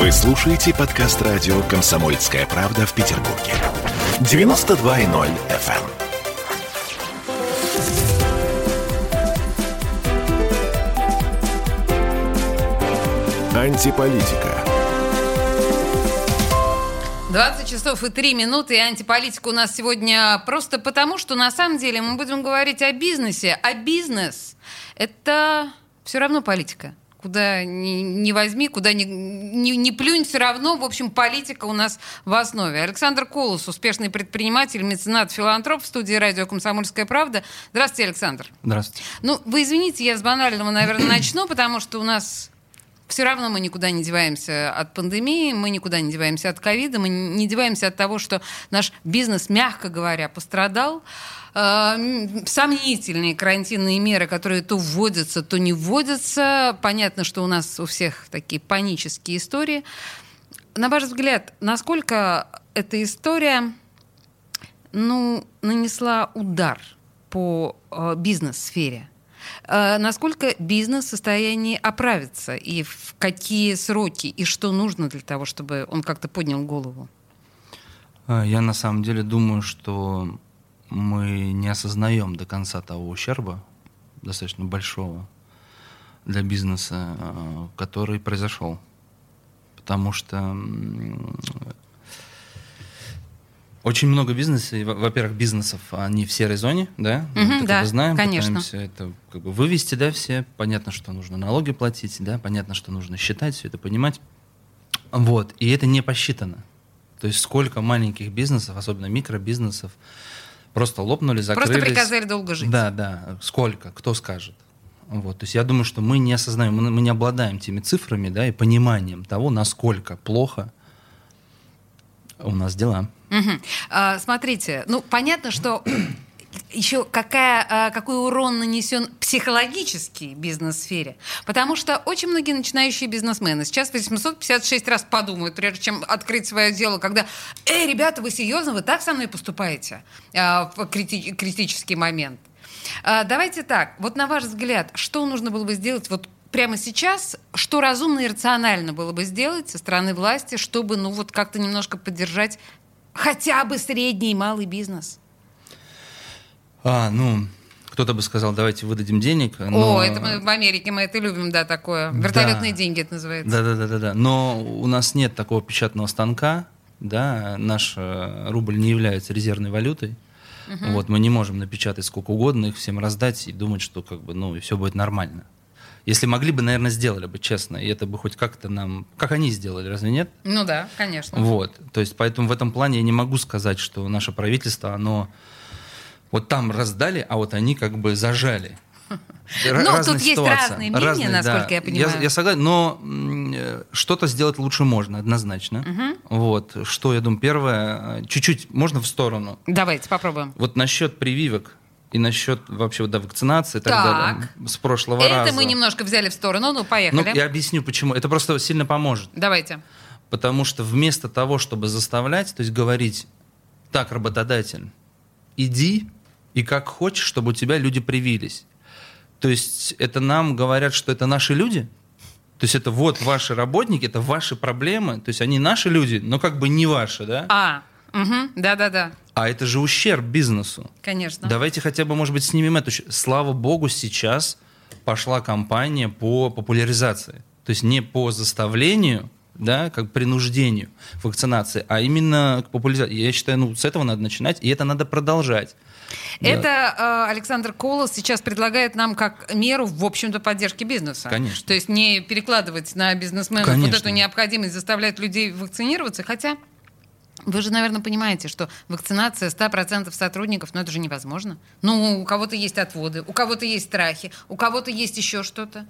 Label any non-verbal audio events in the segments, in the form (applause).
Вы слушаете подкаст радио «Комсомольская правда» в Петербурге. 92.0 FM. Антиполитика. 20 часов и 3 минуты, и антиполитика у нас сегодня просто потому, что на самом деле мы будем говорить о бизнесе. А бизнес — это все равно политика. Куда ни, ни возьми, куда ни, ни, ни плюнь, все равно, в общем, политика у нас в основе. Александр Колос, успешный предприниматель, меценат, филантроп в студии радио «Комсомольская правда». Здравствуйте, Александр. Здравствуйте. Ну, вы извините, я с банального, наверное, (clears throat) начну, потому что у нас все равно мы никуда не деваемся от пандемии, мы никуда не деваемся от ковида, мы не деваемся от того, что наш бизнес, мягко говоря, пострадал. Э, сомнительные карантинные меры, которые то вводятся, то не вводятся. Понятно, что у нас у всех такие панические истории. На ваш взгляд, насколько эта история ну, нанесла удар по э, бизнес-сфере? Э, насколько бизнес в состоянии оправиться и в какие сроки и что нужно для того, чтобы он как-то поднял голову? А, я на самом деле думаю, что мы не осознаем до конца того ущерба, достаточно большого для бизнеса, э, который произошел. Потому что очень много бизнесов, во-первых, бизнесов, они в серой зоне, да, угу, мы да, знаем, конечно. пытаемся это как бы вывести, да, все, понятно, что нужно налоги платить, да, понятно, что нужно считать, все это понимать, вот, и это не посчитано. То есть сколько маленьких бизнесов, особенно микробизнесов, просто лопнули, закрылись. Просто приказали долго жить. Да, да, сколько, кто скажет. Вот, то есть я думаю, что мы не осознаем, мы, мы не обладаем теми цифрами, да, и пониманием того, насколько плохо у нас дела. Угу. А, смотрите, ну понятно, что еще какая, а, какой урон нанесен психологический бизнес-сфере. Потому что очень многие начинающие бизнесмены сейчас 856 раз подумают, прежде чем открыть свое дело, когда «Эй, ребята, вы серьезно? Вы так со мной поступаете?» а, в крити- критический момент. А, давайте так, вот на ваш взгляд, что нужно было бы сделать вот прямо сейчас, что разумно и рационально было бы сделать со стороны власти, чтобы ну вот как-то немножко поддержать хотя бы средний и малый бизнес? А, ну, кто-то бы сказал, давайте выдадим денег. Но... О, это мы в Америке, мы это любим, да, такое. Вертолетные да. деньги это называется. Да, да, да, да, да. Но у нас нет такого печатного станка, да, наш э, рубль не является резервной валютой. Угу. Вот, мы не можем напечатать сколько угодно, их всем раздать и думать, что как бы, ну, и все будет нормально. Если могли бы, наверное, сделали бы, честно. И это бы хоть как-то нам... Как они сделали, разве нет? Ну да, конечно. Вот. То есть, поэтому в этом плане я не могу сказать, что наше правительство, оно вот там раздали, а вот они как бы зажали. (laughs) Ну, тут есть разные мнения, разные, насколько да. я понимаю. Я, я согласен, но что-то сделать лучше можно, однозначно. Угу. Вот, что, я думаю, первое, чуть-чуть можно в сторону. Давайте попробуем. Вот насчет прививок и насчет вообще да, вакцинации и так, так. далее. С прошлого Это раза. Это мы немножко взяли в сторону, ну поехали. Ну, я объясню, почему. Это просто сильно поможет. Давайте. Потому что вместо того, чтобы заставлять, то есть говорить, так, работодатель, иди и как хочешь, чтобы у тебя люди привились. То есть это нам говорят, что это наши люди, то есть это вот ваши работники, это ваши проблемы, то есть они наши люди, но как бы не ваши, да? А, угу, да-да-да. А это же ущерб бизнесу. Конечно. Давайте хотя бы, может быть, снимем это. Слава богу, сейчас пошла кампания по популяризации. То есть не по заставлению, да, как принуждению вакцинации, а именно к популяризации. Я считаю, ну, с этого надо начинать, и это надо продолжать. Это э, Александр Колос сейчас предлагает нам как меру, в общем-то, поддержки бизнеса. Конечно. То есть не перекладывать на бизнесменов Конечно. вот эту необходимость заставлять людей вакцинироваться, хотя вы же, наверное, понимаете, что вакцинация 100% сотрудников, ну это же невозможно. Ну, у кого-то есть отводы, у кого-то есть страхи, у кого-то есть еще что-то.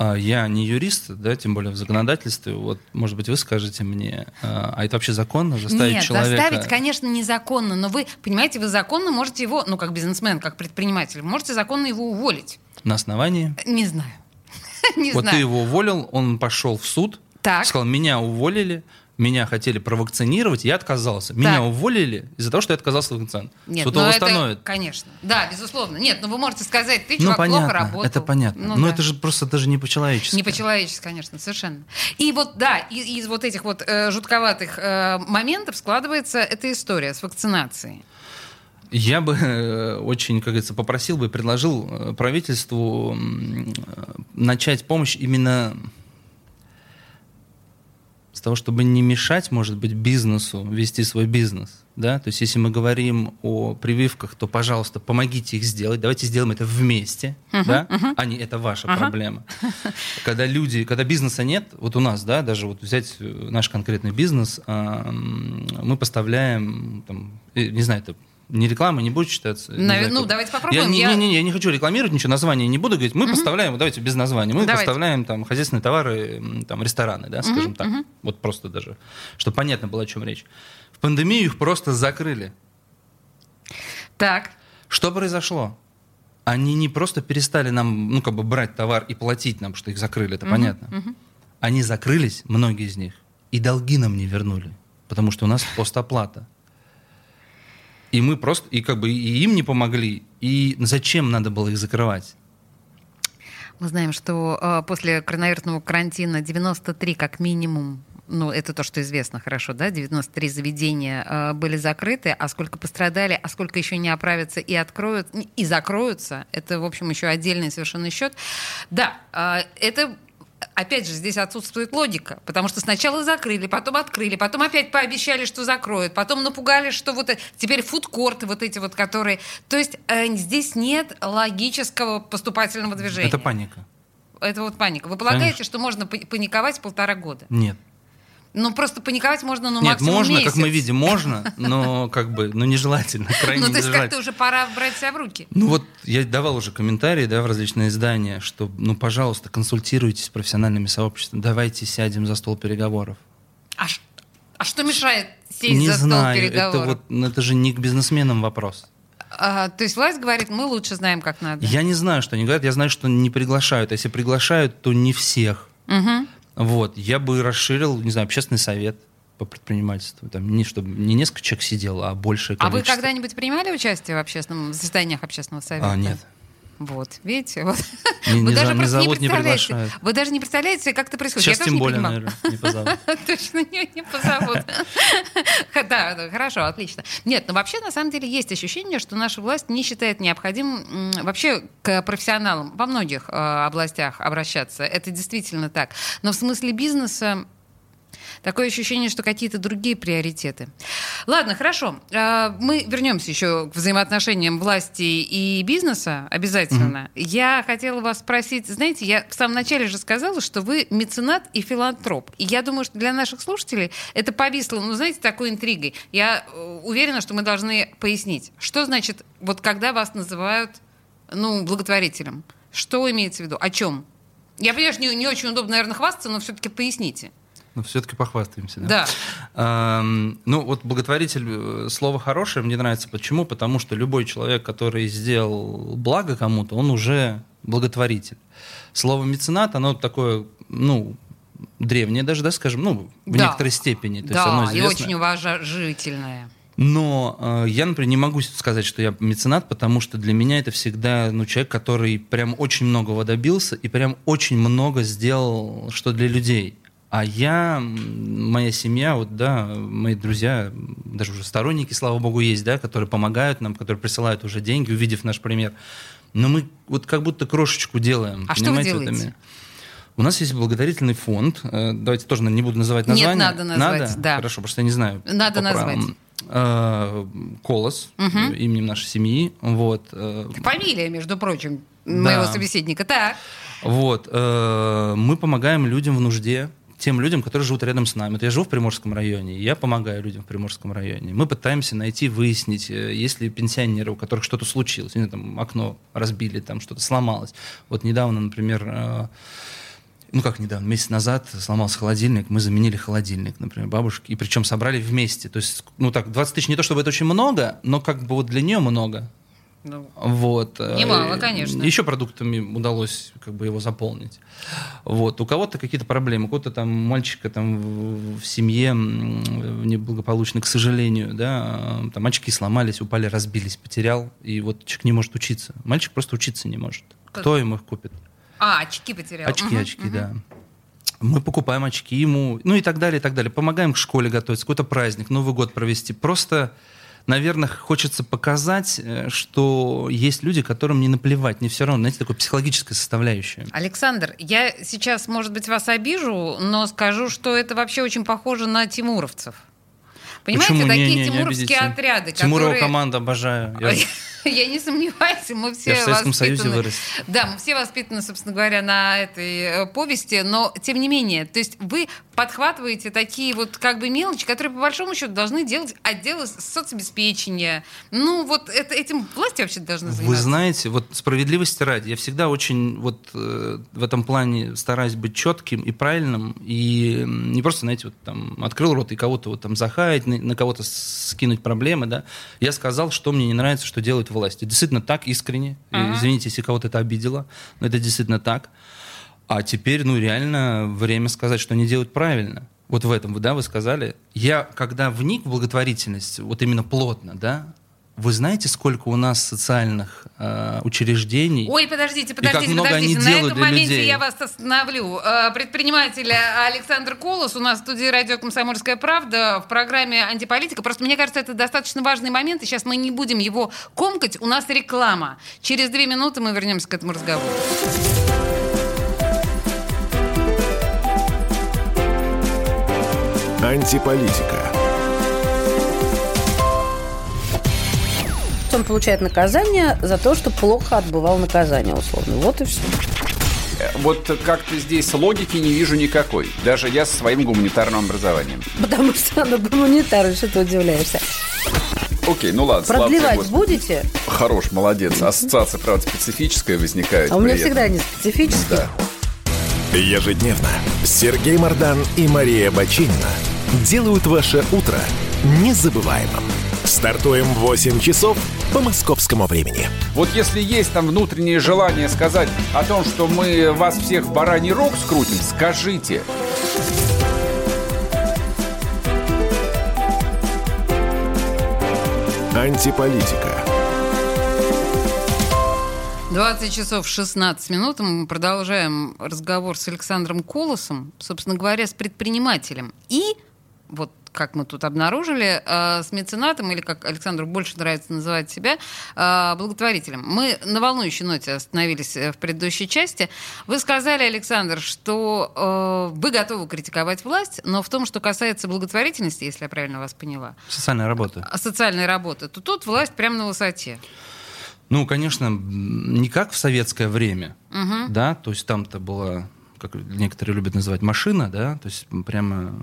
А, я не юрист, да, тем более в законодательстве. Вот, может быть, вы скажете мне, а, а это вообще законно заставить Нет, человека? заставить, конечно, незаконно, но вы, понимаете, вы законно можете его, ну, как бизнесмен, как предприниматель, можете законно его уволить. На основании? Не знаю. (laughs) Не вот знаю. ты его уволил, он пошел в суд, так. сказал, меня уволили, меня хотели провакцинировать, я отказался. Меня Так. уволили из-за того, что я отказался от вакцин. Нет, Суд ну его восстановит. конечно. Да, безусловно. Нет, ну вы можете сказать, ты, Ну, чувак, плохо понятно, работал. это понятно. Ну Но да. это же просто даже не по-человечески. Не по-человечески, конечно, совершенно. И вот, да, из, из вот этих вот э, жутковатых э, моментов складывается эта история с вакцинацией. Я бы э, очень, как говорится, попросил бы, предложил э, правительству э, начать помощь именно с того, чтобы не мешать, может быть, бизнесу вести свой бизнес. Да? То есть, если мы говорим о прививках, то, пожалуйста, помогите их сделать. Давайте сделаем это вместе, да? а не это ваша проблема. (laughs) Когда люди, когда бизнеса нет, вот у нас, да, даже вот взять э, наш конкретный бизнес, мы поставляем, там, э, не знаю, это не реклама, не будет считаться. Навер- ну, давайте попробуем. Я, не, Я- не, не, я не хочу рекламировать ничего, название не буду говорить. Мы поставляем, давайте без названия, мы Давайте. поставляем там хозяйственные товары, там рестораны, да, скажем так. Вот просто даже, чтобы понятно было, о чем речь. В пандемию их просто закрыли. Так, Что произошло? Они не просто перестали нам, ну, как бы брать товар и платить нам, что их закрыли, это понятно. Они закрылись, многие из них, и долги нам не вернули, потому что у нас постоплата. И мы просто, и как бы и им не помогли, и зачем надо было их закрывать? мы знаем, что э, после коронавирусного карантина 93 как минимум ну, это то, что известно хорошо, да, 93 заведения э, были закрыты, а сколько пострадали, а сколько еще не оправятся и откроют, и закроются, это, в общем, еще отдельный совершенно счет. Да, э, это Опять же, здесь отсутствует логика, потому что сначала закрыли, потом открыли, потом опять пообещали, что закроют, потом напугали, что вот э- теперь фудкорты вот эти вот, которые... То есть э, здесь нет логического поступательного движения. Это паника. Это вот паника. Вы полагаете, Конечно. что можно па- паниковать полтора года? Нет. Ну, просто паниковать можно, ну, Нет, можно, месяц. как мы видим, можно, но как бы, ну, нежелательно, (laughs) крайне Ну, то есть как-то уже пора брать себя в руки. Ну вот я давал уже комментарии, да, в различные издания, что, ну, пожалуйста, консультируйтесь с профессиональными сообществами, давайте сядем за стол переговоров. А, а что мешает сесть не за знаю, стол переговоров? это вот, ну, это же не к бизнесменам вопрос. А, то есть власть говорит, мы лучше знаем, как надо. Я не знаю, что они говорят, я знаю, что не приглашают. А если приглашают, то не всех. Мгм. Вот, я бы расширил, не знаю, общественный совет по предпринимательству. Там не, чтобы не несколько человек сидело, а большее А вы когда-нибудь принимали участие в общественном в заседаниях общественного совета? А, нет. Вот, видите, вот. Не- Вы не даже за- не просто не зовут, не представляете. приглашают. Вы даже не представляете, как это происходит. Сейчас Я тем не более, принимала. наверное, не позовут. (laughs) Точно не, не позовут. (laughs) Да, хорошо, отлично. Нет, но вообще на самом деле есть ощущение, что наша власть не считает необходимым вообще к профессионалам во многих э, областях обращаться. Это действительно так. Но в смысле бизнеса Такое ощущение, что какие-то другие приоритеты. Ладно, хорошо. А, Мы вернемся еще к взаимоотношениям власти и бизнеса обязательно. Я хотела вас спросить, знаете, я в самом начале же сказала, что вы меценат и филантроп. И я думаю, что для наших слушателей это повисло, ну, знаете, такой интригой. Я э, уверена, что мы должны пояснить, что значит, вот когда вас называют, ну, благотворителем. Что имеется в виду? О чем? Я понимаю, что не, не очень удобно, наверное, хвастаться, но все-таки поясните. Но все-таки похвастаемся, да? Да. Эм, ну, вот благотворитель, э, слово хорошее, мне нравится. Почему? Потому что любой человек, который сделал благо кому-то, он уже благотворитель. Слово меценат, оно такое, ну, древнее даже, да, скажем, ну, в Да. некоторой степени. То есть оно Да, и очень уважительная. Но э, я, например, не могу сказать, что я меценат, потому что для меня это всегда ну, человек, который прям очень многого добился и прям очень много сделал, что для людей. А я, моя семья, вот, да, мои друзья, даже уже сторонники, слава богу, есть, да, которые помогают нам, которые присылают уже деньги, увидев наш пример. Но мы вот как будто крошечку делаем. А что вы делаете? У нас есть благотворительный фонд. Э, Давайте тоже не буду называть Нет, название. надо назвать, Надо? да. Хорошо, потому что я не знаю. Надо назвать. Э, Колос, э, именем нашей семьи. Вот. Фамилия, между прочим, Да. моего собеседника. Так. Вот. Мы помогаем людям в нужде, тем людям, которые живут рядом с нами. Вот я живу в Приморском районе, я помогаю людям в Приморском районе. Мы пытаемся найти, выяснить, э, есть ли пенсионеры, у которых что-то случилось, знаю, там окно разбили, там что-то сломалось. Вот недавно, например, э, ну как недавно, месяц назад сломался холодильник, мы заменили холодильник, например, бабушке, и причем собрали вместе. То есть, ну так, 20 тысяч не то чтобы это очень много, но как бы вот для нее много. Ну, Вот. Немало, Э, конечно. Еще продуктами удалось как бы его заполнить. Вот. У кого-то какие-то проблемы, у кого-то там мальчика там в, семье м, неблагополучной, к сожалению, да, э, там очки сломались, упали, разбились, потерял, и вот человек не может учиться. Мальчик просто учиться не может. Как? Кто ему их купит? А, очки потерял. Очки, Мгм, очки, мгм. да. Мы покупаем очки ему, ну и так далее, и так далее. Помогаем к школе готовиться, какой-то праздник, Новый год провести. Просто, наверное, хочется показать, э, что есть люди, которым не наплевать, не все равно, знаете, такая психологическая составляющая. Александр, я сейчас, может быть, вас обижу, но скажу, что это вообще очень похоже на тимуровцев. Понимаете, Почему? такие Не, не, не тимуровские обидите. отряды, Тимурова которые... команда обожаю. Я- (laughs) (laughs) Я не сомневаюсь, мы все Я в Советском Союзе вырос. Да, мы все воспитаны, собственно говоря, на этой э, повести, но тем не менее, то есть вы подхватываете такие вот как бы мелочи, которые по большому счету должны делать отделы соцобеспечения. Ну вот это, этим власти вообще должны Вы заниматься. знаете, вот справедливости ради, я всегда очень вот э, в этом плане стараюсь быть четким и правильным, и не просто, знаете, вот там открыл рот и кого-то вот там захаять, на, на кого-то скинуть проблемы, да. Я сказал, что мне не нравится, что делает власть. Это действительно так, искренне. И Ага. Извините, если кого-то это обидело, но это действительно так. А теперь, ну, реально время сказать, что они делают правильно. Вот в этом, да, вы сказали. Я, когда вник в благотворительность, вот именно плотно, да, вы знаете, сколько у нас социальных э, учреждений? Ой, подождите, как подождите, много они подождите. На делают этом для моменте людей. я вас остановлю. Э, Предприниматель Александр Колос у нас в студии радио «Комсомольская правда» в программе «Антиполитика». Просто мне кажется, это достаточно важный момент, и сейчас мы не будем его комкать. У нас реклама. Через две минуты мы вернемся к этому разговору. Антиполитика. Он получает наказание за то, что плохо отбывал наказание, условно. Вот и все. Вот как-то здесь логики не вижу никакой. Даже я со своим гуманитарным образованием. Потому что она гуманитарий, что ты удивляешься. Окей, ну ладно. слава Продлевать Господи. будете? Хорош, молодец. Ассоциация, правда, специфическая возникает. А у меня этом. всегда не специфически. Да. Ежедневно Сергей Мардан и Мария Бочинина делают ваше утро незабываемым. Стартуем в 8 часов по московскому времени. Вот если есть там внутреннее желание сказать о том, что мы вас всех в бараний рог скрутим, скажите. Антиполитика. 20 часов 16 минут. Мы продолжаем разговор с Александром Колосом, собственно говоря, с предпринимателем. И вот как мы тут обнаружили, э, с меценатом, или как Александру больше нравится называть себя, э, благотворителем. Мы на волнующей ноте остановились э, в предыдущей части. Вы сказали, Александр, что вы готовы критиковать власть, но в том, что касается благотворительности, если я правильно вас поняла, Социальная работа. а социальной работы, то тут власть прямо на высоте. Ну, конечно, не как в советское время, Мгм. да, то есть там-то была, как некоторые любят называть, машина, да, то есть прямо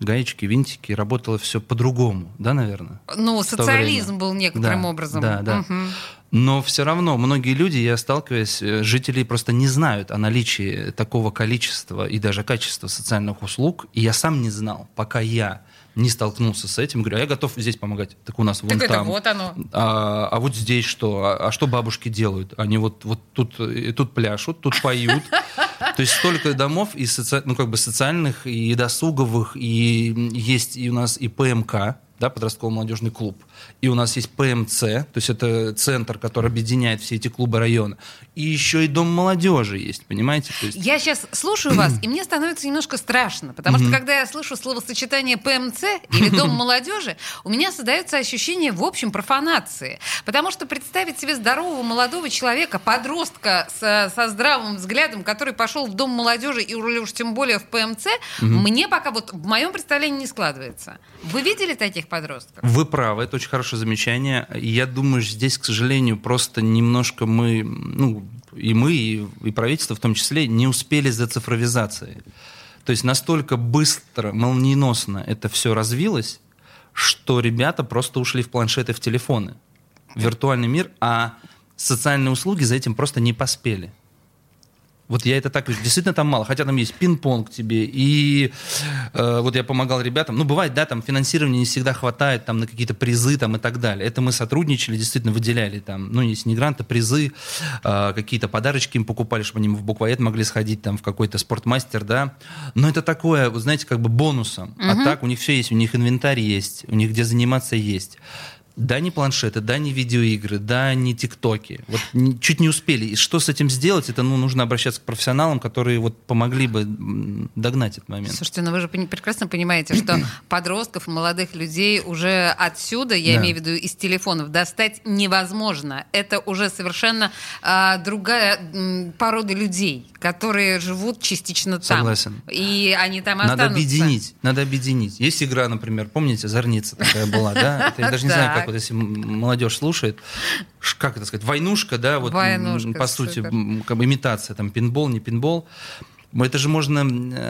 гаечки, винтики, работало все по-другому, да, наверное? Ну, социализм был некоторым Да, образом. Да, да. Мгм. Но все равно многие люди, я сталкиваюсь, э, жители просто не знают о наличии такого количества и даже качества социальных услуг. И я сам не знал, пока я не столкнулся с этим. Говорю, а я готов здесь помогать. Так у нас вон Так там. вот оно. А, а вот здесь что? А, а что бабушки делают? Они вот, вот тут, и тут пляшут, тут поют. (laughs) То есть столько домов и соци- ну, как бы социальных, и досуговых, и есть и у нас и ПМК, да, подростково-молодежный клуб. И у нас есть ПМЦ, то есть это центр, который объединяет все эти клубы района. И еще и дом молодежи есть, понимаете? То есть, Я сейчас слушаю вас, (clears throat) и мне становится немножко страшно, потому что когда я слышу словосочетание ПМЦ или Дом (laughs) молодежи, у меня создается ощущение, в общем, профанации. Потому что представить себе здорового молодого человека, подростка со, со здравым взглядом, который пошел в Дом молодежи и уж тем более в ПМЦ, мне пока вот в моем представлении не складывается. Вы видели таких подростков? Вы правы, это очень хорошее замечание. Я думаю, здесь, к сожалению, просто немножко мы, ну, и мы, и, и правительство в том числе, не успели за цифровизацией. То есть настолько быстро, молниеносно это все развилось, что ребята просто ушли в планшеты, в телефоны, виртуальный мир, а социальные услуги за этим просто не поспели. Вот я это так вижу. Действительно там мало. Хотя там есть пинг-понг тебе. И э, вот я помогал ребятам. Ну, бывает, да, там финансирования не всегда хватает там на какие-то призы там и так далее. Это мы сотрудничали, действительно выделяли там, ну, если не гранты, призы, э, какие-то подарочки им покупали, чтобы они в буквоед могли сходить там в какой-то спортмастер, да. Но это такое, вы знаете, как бы бонусом. А так у них все есть, у них инвентарь есть, у них где заниматься есть. Да, не планшеты, да, не видеоигры, да, не тиктоки. Вот не- чуть не успели. И что с этим сделать? Это, ну, нужно обращаться к профессионалам, которые вот помогли бы догнать этот момент. Слушайте, ну вы же прекрасно понимаете, что (coughs) подростков, молодых людей уже отсюда, я Да. имею в виду из телефонов, достать невозможно. Это уже совершенно а, другая м, порода людей, которые живут частично там. Согласен. И они там Надо останутся. объединить, надо объединить. Есть игра, например, помните, Зорница такая была, да? Это я даже не знаю, как вот если молодежь слушает, как это сказать, войнушка, да, вот Войнушка, по сути, супер. как бы имитация, там, пинбол, не пинбол. Это же можно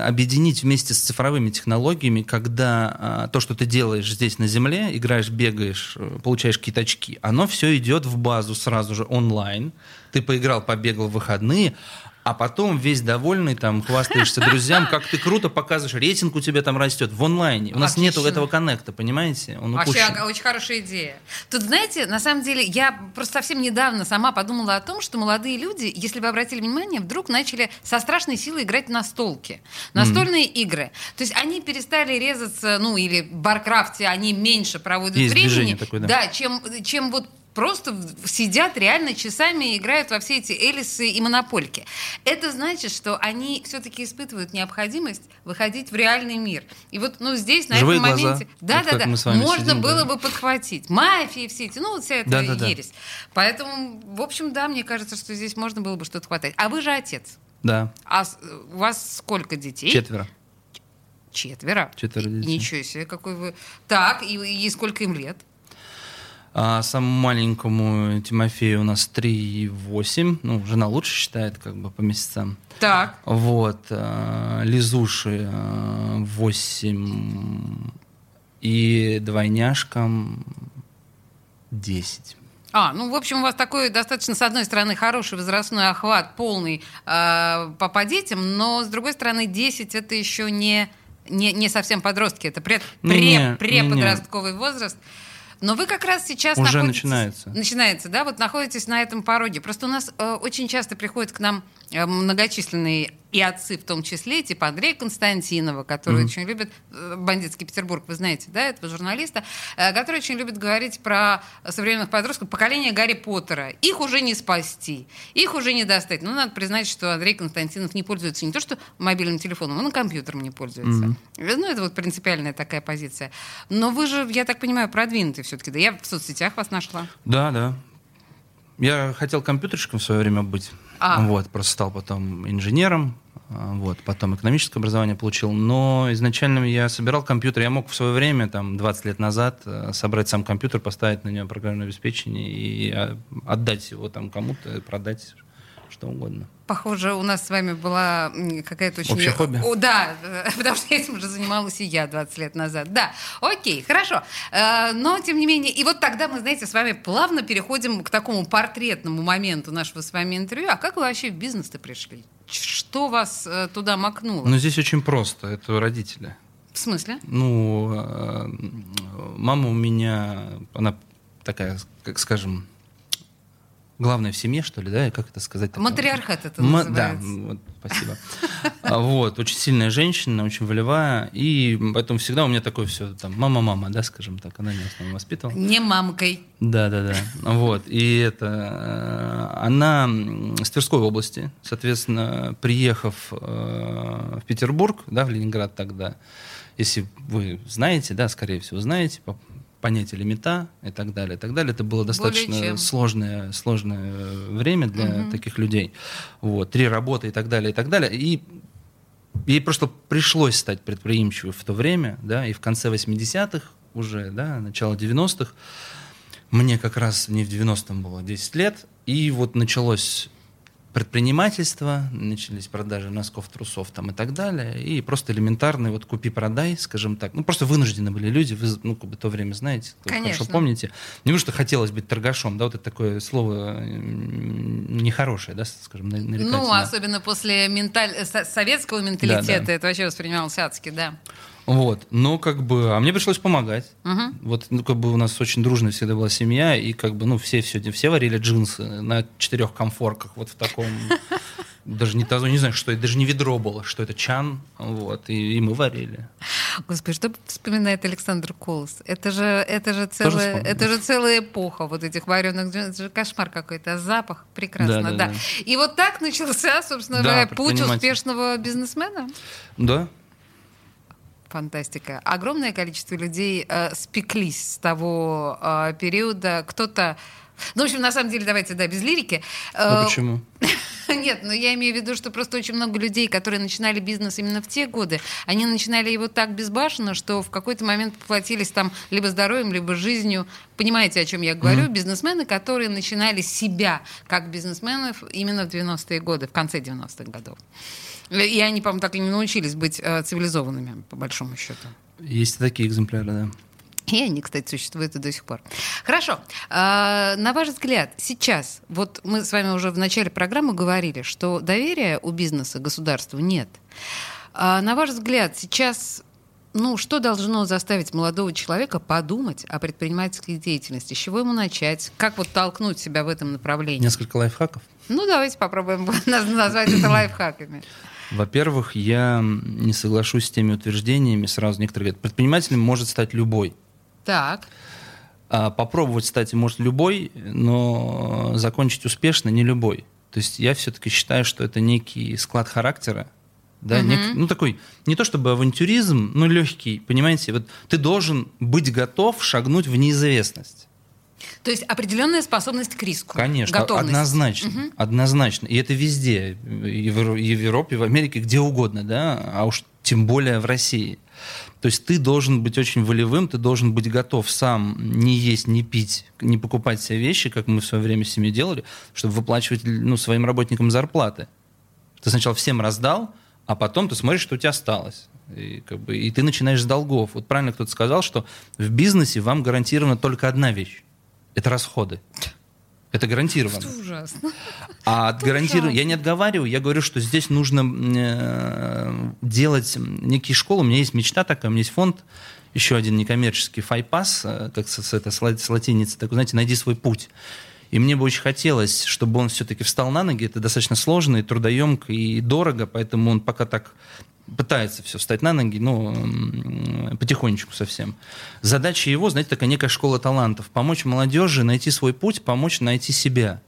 объединить вместе с цифровыми технологиями, когда а, то, что ты делаешь здесь на Земле, играешь, бегаешь, э, получаешь какие-то очки, оно все идет в базу сразу же онлайн. Ты поиграл, побегал в выходные, а потом весь довольный, там, хвастаешься друзьям, как ты круто показываешь, рейтинг у тебя там растет в онлайне. У нас нету этого коннекта, понимаете? Он Вообще упущен. очень хорошая идея. Тут, знаете, на самом деле, я просто совсем недавно сама подумала о том, что молодые люди, если вы обратили внимание, вдруг начали со страшной силой играть на столке. Настольные игры. То есть они перестали резаться, ну, или в Баркрафте они меньше проводят Есть времени. такое, да. чем, чем вот просто сидят реально часами и играют во все эти элисы и монопольки. Это значит, что они все-таки испытывают необходимость выходить в реальный мир. И вот, ну, здесь, на Живые этом глаза. моменте... Да, Вот да, да. Можно сидим, было да. бы подхватить. Мафии все эти, ну, вот вся эта Да-да-да. ересь. Поэтому, в общем, да, мне кажется, что здесь можно было бы что-то хватать. А вы же отец. Да, А у вас сколько детей? четверо. Четверо. Четверо детей. Ничего себе, какой вы... Так, и, и сколько им лет? А самому маленькому Тимофею у нас 3,8. Ну, жена лучше считает, как бы, по месяцам. Так. Вот. а, Лизуши а, 8 и двойняшкам 10. А, ну, в общем, у вас такой достаточно, с одной стороны, хороший возрастной охват, полный э, по, по детям, но, с другой стороны, 10 это еще не, не, не совсем подростки, это пред, Не-не, пре, преподростковый возраст. Но вы как раз сейчас Уже начинается. Начинается, да? Вот находитесь на этом пороге. Просто у нас э, очень часто приходят к нам э, многочисленные и отцы в том числе, типа Андрея Константинова, который очень любит э, «Бандитский Петербург», вы знаете, да, этого журналиста, э, который очень любит говорить про современных подростков, поколение Гарри Поттера. Их уже не спасти, их уже не достать. Ну, надо признать, что Андрей Константинов не пользуется не то что мобильным телефоном, он и компьютером не пользуется. Ну, это вот принципиальная такая позиция. Но вы же, я так понимаю, продвинутый все-таки. Да я в соцсетях вас нашла. Да, да. Я хотел компьютерщиком в свое время быть. А. Вот, просто стал потом инженером. а, Вот, потом экономическое образование получил. Но изначально я собирал компьютер. Я мог в свое время, там, 20 лет назад, э, собрать сам компьютер, поставить на него программное обеспечение и а, отдать его там кому-то, продать что угодно. Похоже, у нас с вами была какая-то очень... Общее хобби? О, да, (laughs) потому что этим уже занималась и я 20 лет назад. Да, окей, хорошо. Э, Но, тем не менее, и вот тогда мы, знаете, с вами плавно переходим к такому портретному моменту нашего с вами интервью. А как вы вообще в бизнес-то пришли? Что вас э, туда макнуло? Но здесь очень просто. Это родители. В смысле? Ну, э, мама у меня, она такая, как скажем, главная в семье, что ли, да, и как это сказать? Матриархат это Ма- называется. Да, вот, спасибо. А, Вот, очень сильная женщина, очень волевая, и поэтому всегда у меня такое все, там, мама-мама, да, скажем так, она меня в основном воспитывала. Не мамкой. Да, да, да. Вот. И это э, она м, с Тверской области, соответственно, приехав э, в Петербург, да, в Ленинград тогда, если вы знаете, да, скорее всего, знаете, по- понятие лимита и так далее, и так далее, это было достаточно сложное, сложное время для таких людей. Вот. Три работы и так далее, и так далее. И Ей просто пришлось стать предприимчивой в то время, да, и в конце 80-х уже, да, начало 90-х, мне как раз, мне в 90-м было 10 лет, и вот началось предпринимательство, начались продажи носков, трусов там и так далее, и просто элементарный вот купи-продай, скажем так. Ну, просто вынуждены были люди, вы, ну, как бы то время знаете, Конечно. хорошо помните. Не потому что хотелось быть торгашом, да, вот это такое слово нехорошее, да, скажем, на- Ну, нарекательное. особенно после менталь... со- советского менталитета да. это вообще воспринималось адски, да. Вот, но как бы, а мне пришлось помогать. Мгм. Вот, ну, как бы у нас очень дружная всегда была семья, и как бы, ну, все, все, все варили джинсы на четырех комфорках, вот в таком, (laughs) даже не тазу, не знаю, что это, даже не ведро было, что это чан, вот, и, и мы варили. Господи, что вспоминает Александр Колос? Это же, это же целая, это же целая эпоха вот этих вареных джин- Это же кошмар какой-то, а запах прекрасно, да, Да, да, да. И вот так начался, собственно Да, говоря, путь успешного бизнесмена. Да, Фантастика. Огромное количество людей э, спеклись с того э, периода. Кто-то... Ну, в общем, на самом деле, давайте, да, без лирики. а Э, почему? (laughs) Нет, но я имею в виду, что просто очень много людей, которые начинали бизнес именно в те годы, они начинали его так безбашенно, что в какой-то момент поплатились там либо здоровьем, либо жизнью. Понимаете, о чем я говорю? Бизнесмены, которые начинали себя как бизнесменов именно в 90-е годы, в конце 90-х годов. И они, по-моему, так и не научились быть э, цивилизованными, по большому счету. Есть и такие экземпляры, да. И они, кстати, существуют и до сих пор. Хорошо. А, на ваш взгляд, сейчас, вот мы с вами уже в начале программы говорили, что доверия у бизнеса государству нет. А, на ваш взгляд, сейчас ну, что должно заставить молодого человека подумать о предпринимательской деятельности? С чего ему начать? Как вот толкнуть себя в этом направлении? Несколько лайфхаков. Ну, давайте попробуем (laughs) наз- назвать это (clears throat) лайфхаками. Во-первых, я не соглашусь с теми утверждениями, сразу некоторые говорят, предпринимателем может стать любой. Так. А попробовать, кстати, может любой, но закончить успешно не любой. То есть я все-таки считаю, что это некий склад характера, да, Мгм. нек- ну такой, не то чтобы авантюризм, но легкий, понимаете, вот ты должен быть готов шагнуть в неизвестность. То есть определенная способность к риску. Конечно, Готовность. однозначно, однозначно. И это везде, и в, Евро- и в Европе, и в Америке, где угодно, да, а уж тем более в России. То есть ты должен быть очень волевым, ты должен быть готов сам не есть, не пить, не покупать себе вещи, как мы в свое время с семьей делали, чтобы выплачивать ну, своим работникам зарплаты. Ты сначала всем раздал, а потом ты смотришь, что у тебя осталось. И, как бы, и ты начинаешь с долгов. Вот правильно кто-то сказал, что в бизнесе вам гарантирована только одна вещь. Это расходы. Это гарантированно. Что ужасно. А от гарантиру- я не отговариваю, я говорю, что здесь нужно э, делать некие школы. У меня есть мечта такая, у меня есть фонд, еще один некоммерческий, Файпас, э, как с, с, это, с латиницы, так, знаете, найди свой путь. И мне бы очень хотелось, чтобы он все-таки встал на ноги. Это достаточно сложно и трудоемко, и дорого, поэтому он пока так пытается все встать на ноги, но потихонечку совсем. Задача его, знаете, такая некая школа талантов. Помочь молодежи найти свой путь, помочь найти себя.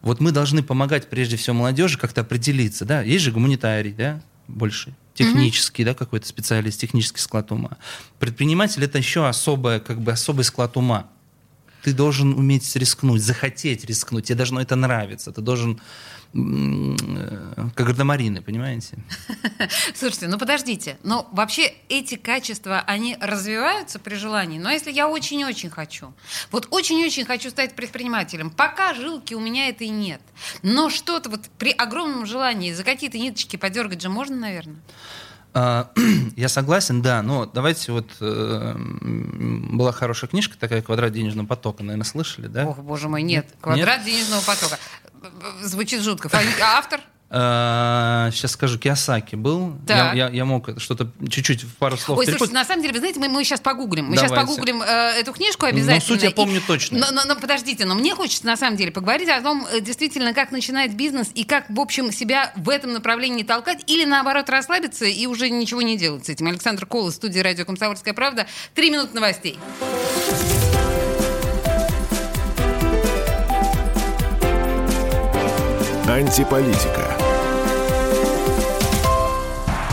Вот мы должны помогать прежде всего молодежи как-то определиться, да, есть же гуманитарий, да, больше, технический, да, какой-то специалист, технический склад ума. Предприниматель это еще особое, как бы особый склад ума. Ты должен уметь рискнуть, захотеть рискнуть, тебе должно это нравиться, ты должен, э, как гардемарины, понимаете? (laughs) Слушайте, ну подождите, но вообще эти качества, они развиваются при желании? Но если я очень-очень хочу, вот очень-очень хочу стать предпринимателем, пока жилки у меня этой нет, но что-то вот при огромном желании за какие-то ниточки подергать же можно, наверное? А, (clears throat) Я согласен, да, но давайте вот э, была хорошая книжка такая «Квадрат денежного потока», наверное, слышали, да? Ох, боже мой, нет. Квадрат денежного потока. Звучит жутко. А автор? Сейчас скажу, Киосаки был. Так. Я, я- я мог что-то чуть-чуть в пару слов Ой, перепутать. слушайте, на самом деле, вы знаете, мы, мы сейчас погуглим. Мы сейчас Давайте. погуглим э, эту книжку обязательно. Но суть я И- помню точно. Но, но- но подождите, но мне хочется на самом деле поговорить о том, э, действительно, как начинать бизнес и как, в общем, себя в этом направлении толкать или, наоборот, расслабиться и уже ничего не делать с этим. Александр Колос, студия радио «Комсомольская правда». Три минуты новостей. Антиполитика.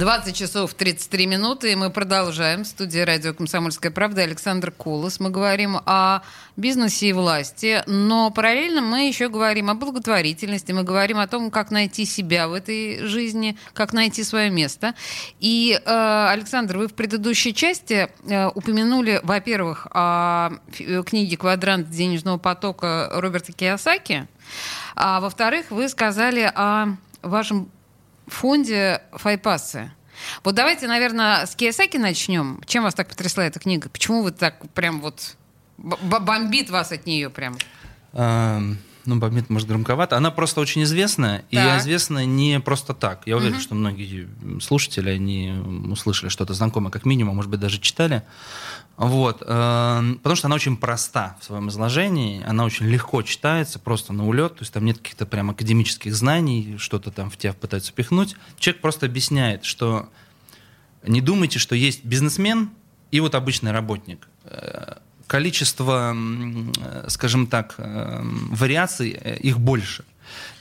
20 часов 33 минуты, и мы продолжаем. В студии радио «Комсомольская правда» Александр Колос. Мы говорим о бизнесе и власти, но параллельно мы еще говорим о благотворительности, мы говорим о том, как найти себя в этой жизни, как найти свое место. И, э, Александр, вы в предыдущей части э, упомянули, во-первых, о книге «Квадрант денежного потока» Роберта Киосаки, а во-вторых, вы сказали о вашем фонде Файпасы. Вот давайте, наверное, с Киосаки начнем. Чем вас так потрясла эта книга? Почему вы так прям вот бомбит вас от нее прям? А, ну, бомбит, может, громковато. Она просто очень известная, и известна не просто так. Я уверен, угу. что многие слушатели, они услышали что-то знакомое, как минимум, может быть, даже читали. Вот, э, потому что она очень проста в своем изложении, она очень легко читается, просто на улет, то есть там нет каких-то прям академических знаний, что-то там в тебя пытаются пихнуть. Человек просто объясняет, что не думайте, что есть бизнесмен и вот обычный работник. Э, количество, скажем так, э, вариаций, э, их больше.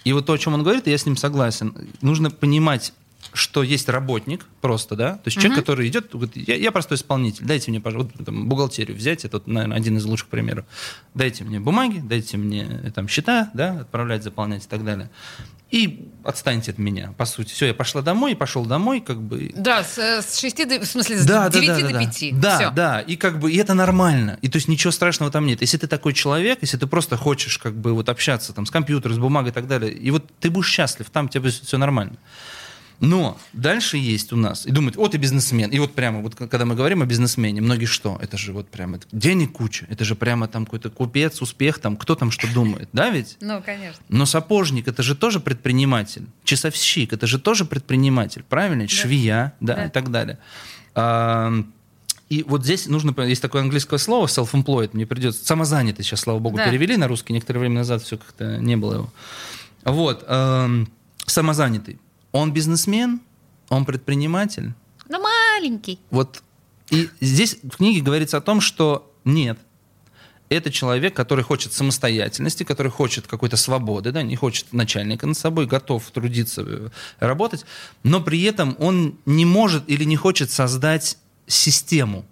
И вот то, о чем он говорит, я с ним согласен. Нужно понимать что есть работник просто, да, то есть uh-huh. человек, который идет, говорит, я, я простой исполнитель, дайте мне, пожалуйста, там, бухгалтерию взять, это, наверное, один из лучших примеров. Дайте мне бумаги, дайте мне там счета, да, отправлять, заполнять и так далее. И отстаньте от меня, по сути. Все, я пошла домой, пошел домой, как бы... Да, с, с 6 до... В смысле, с да, 9 да, да, до 5. Да, Все. да, и как бы, и это нормально. И то есть ничего страшного там нет. Если ты такой человек, если ты просто хочешь как бы вот общаться там с компьютером, с бумагой и так далее, и вот ты будешь счастлив, там тебе все нормально. Но дальше есть у нас, и думают, вот и бизнесмен. И вот прямо, вот когда мы говорим о бизнесмене, многие что? Это же вот прямо денег куча, это же прямо там какой-то купец, успех, там кто там что думает, да ведь? Ну, конечно. Но сапожник, это же тоже предприниматель. Часовщик, это же тоже предприниматель, правильно? Да. Швея, да, да, и так далее. А, и вот здесь нужно, есть такое английское слово self-employed, мне придется, самозанятый сейчас, слава богу, да. перевели на русский, некоторое время назад все как-то не было его. Вот, эм, самозанятый он бизнесмен, он предприниматель. Но маленький. Вот и здесь в книге говорится о том, что нет, это человек, который хочет самостоятельности, который хочет какой-то свободы, да, не хочет начальника над собой, готов трудиться, э, работать, но при этом он не может или не хочет создать систему.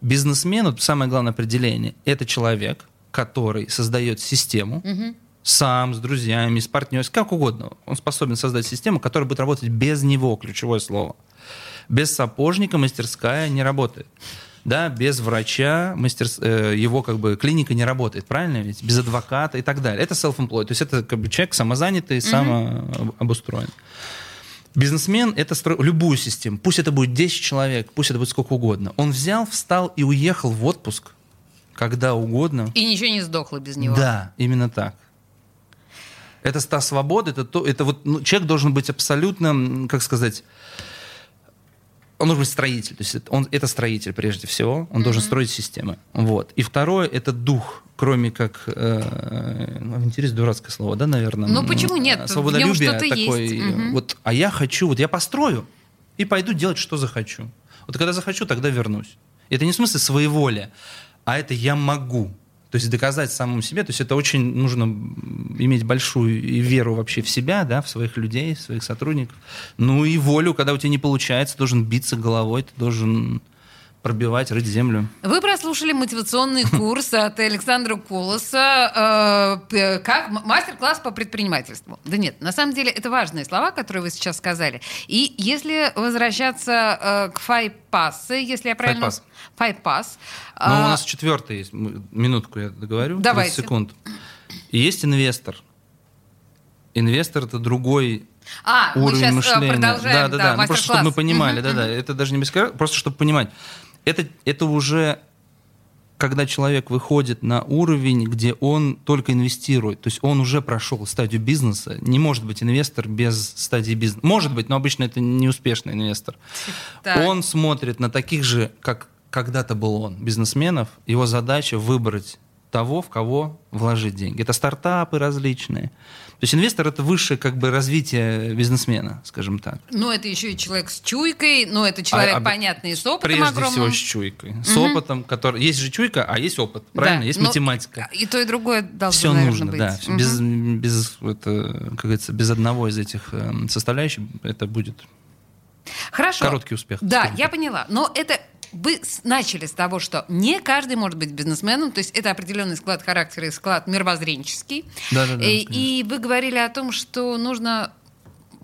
Бизнесмен, вот самое главное определение, это человек, который создает систему, угу сам, с друзьями, с партнером, как угодно. Он способен создать систему, которая будет работать без него, ключевое слово. Без сапожника мастерская не работает. Да, без врача мастер, э, его как бы клиника не работает, правильно ведь? Без адвоката и так далее. Это self-employed, то есть это как бы человек самозанятый, mm-hmm. самообустроен. Бизнесмен — это стро... любую систему. Пусть это будет 10 человек, пусть это будет сколько угодно. Он взял, встал и уехал в отпуск, когда угодно. И ничего не сдохло без него. Да, именно так. Это та свобода, это, то, это вот ну, человек должен быть абсолютно, как сказать, он должен быть строитель. То есть это, он, это строитель прежде всего. Он mm-hmm. должен строить системы. Вот. И второе это дух, кроме как э, ну, интерес дурацкое слово, да, наверное. Ну почему нет? Свободолюбие такой. Есть. Mm-hmm. Вот, а я хочу, вот я построю и пойду делать, что захочу. Вот когда захочу, тогда вернусь. Это не в смысле своеволия, а это я могу. То есть доказать самому себе, то есть это очень нужно иметь большую веру вообще в себя, да, в своих людей, в своих сотрудников. Ну и волю, когда у тебя не получается, должен биться головой, ты должен пробивать, рыть землю. Вы прослушали мотивационный (laughs) курс от Александра Колоса, э, п- как мастер-класс по предпринимательству. Да нет, на самом деле это важные слова, которые вы сейчас сказали. И если возвращаться э, к файпассе, если я правильно... Файпасс. Файпасс. Ну, а, у нас четвертый есть. Минутку я договорю. 30 Давайте. секунд. И есть инвестор. Инвестор это другой а, мы уровень сейчас э, мышления. продолжаем, да, да, да. Ну, просто чтобы мы понимали, да, да. Это даже не без просто чтобы понимать. Это, это уже когда человек выходит на уровень, где он только инвестирует, то есть он уже прошел стадию бизнеса, не может быть инвестор без стадии бизнеса. Может быть, но обычно это неуспешный инвестор. Так. Он смотрит на таких же, как когда-то был он, бизнесменов. Его задача выбрать того, в кого вложить деньги. Это стартапы различные. То есть инвестор это высшее как бы развитие бизнесмена, скажем так. Ну, это еще и человек с чуйкой, но это человек, А- а- понятный, с опытом Прежде огромным. всего с чуйкой. С опытом, который... Есть же чуйка, а есть опыт. Правильно? Да, Есть ну, математика. И то, и другое должно, Все наверное, нужно, быть. да. Мгм. Без, без, это, как говорится, без одного из этих эм, составляющих это будет Хорошо. короткий успех. Да, я поняла. Но это вы начали с того, что не каждый может быть бизнесменом, то есть это определенный склад характера и склад мировоззренческий. Да-да-да, и, конечно. и вы говорили о том, что нужно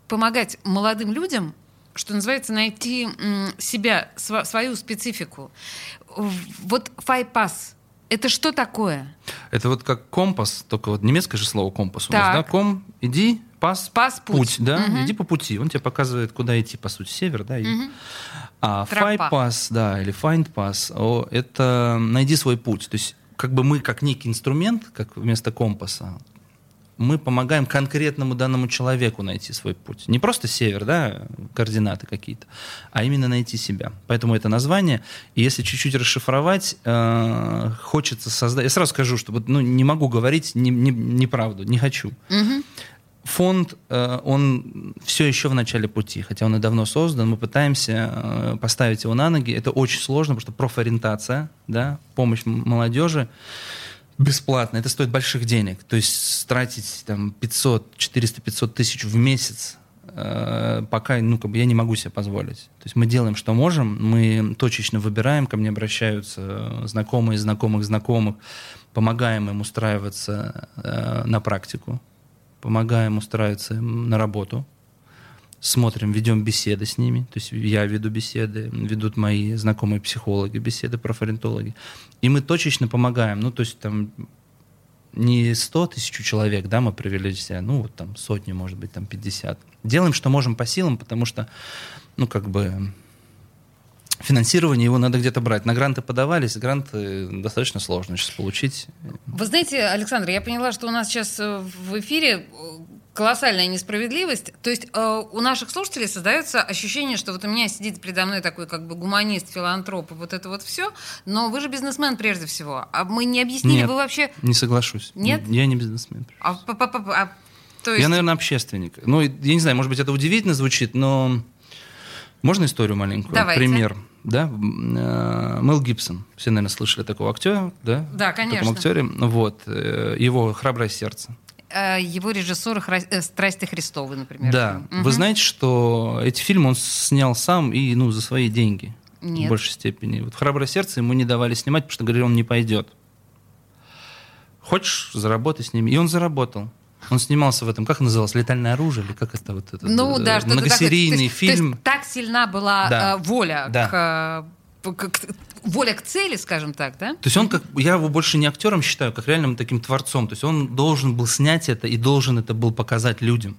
помогать молодым людям, что называется, найти себя, свою специфику. Вот файпас. Это что такое? Это вот как компас, только вот немецкое же слово компас у нас, Так. да? Ком, иди, пас, Пас, путь. да? Мгм. Иди по пути. Он тебе показывает, куда идти, по сути, север, да? и- А Тропа. find pass, да, или find pass, о, это найди свой путь. То есть как бы мы, как некий инструмент, как вместо компаса, мы помогаем конкретному данному человеку найти свой путь. Не просто север, да, координаты какие-то, а именно найти себя. Поэтому это название. И если чуть-чуть расшифровать, э, хочется создать... Я сразу скажу, что вот, ну, не могу говорить не- не- неправду, не хочу. Фонд, э, он все еще в начале пути, хотя он и давно создан. Мы пытаемся э, поставить его на ноги. Это очень сложно, потому что профориентация, да, помощь молодежи бесплатно. Это стоит больших денег. То есть тратить там 500, 400, 500 тысяч в месяц э, пока, ну, как бы я не могу себе позволить. То есть мы делаем, что можем, мы точечно выбираем, ко мне обращаются знакомые знакомых знакомых, помогаем им устраиваться э, на практику, помогаем устраиваться на работу, смотрим, ведем беседы с ними. То есть я веду беседы, ведут мои знакомые психологи беседы, профориентологи. И мы точечно помогаем. Ну, то есть там не 100 тысяч человек, да, мы привели себя, ну, вот там сотню, может быть, там 50. Делаем, что можем по силам, потому что, ну, как бы финансирование его надо где-то брать. На гранты подавались, гранты достаточно сложно сейчас получить. Вы знаете, Александр, я поняла, что у нас сейчас э, в эфире э, колоссальная несправедливость. То есть э, у наших слушателей создается ощущение, что вот у меня сидит передо мной такой как бы гуманист, филантроп, и вот это вот все. Но вы же бизнесмен прежде всего. А мы не объяснили, Нет, вы вообще... не соглашусь. Нет? Я не бизнесмен. А, а, то есть... Я, наверное, общественник. Ну, я не знаю, может быть, это удивительно звучит, но можно историю маленькую? Давайте. Пример. Да? Э, Мел Гибсон. Все, наверное, слышали такого актера, да? Да, конечно. Таком актере. Вот. э, Его «Храброе сердце». э, его э, «Страсти Христовы», например. Да. Мгм. Вы знаете, что эти фильмы он снял сам и ну, за свои деньги. Нет. В большей степени. Вот «Храброе сердце» ему не давали снимать, потому что говорили, он не пойдет. Хочешь, заработай с ними. И он заработал. Он снимался в этом, как называлось, «Летальное оружие» или как это вот это? Ну э, да, Многосерийный есть- фильм. То есть, так сильна была Да. э, воля Да. к, э, к- к- воля к цели, скажем так, да? То есть он как, я его больше не актером считаю, как реальным таким творцом. То есть он должен был снять это и должен это был показать людям.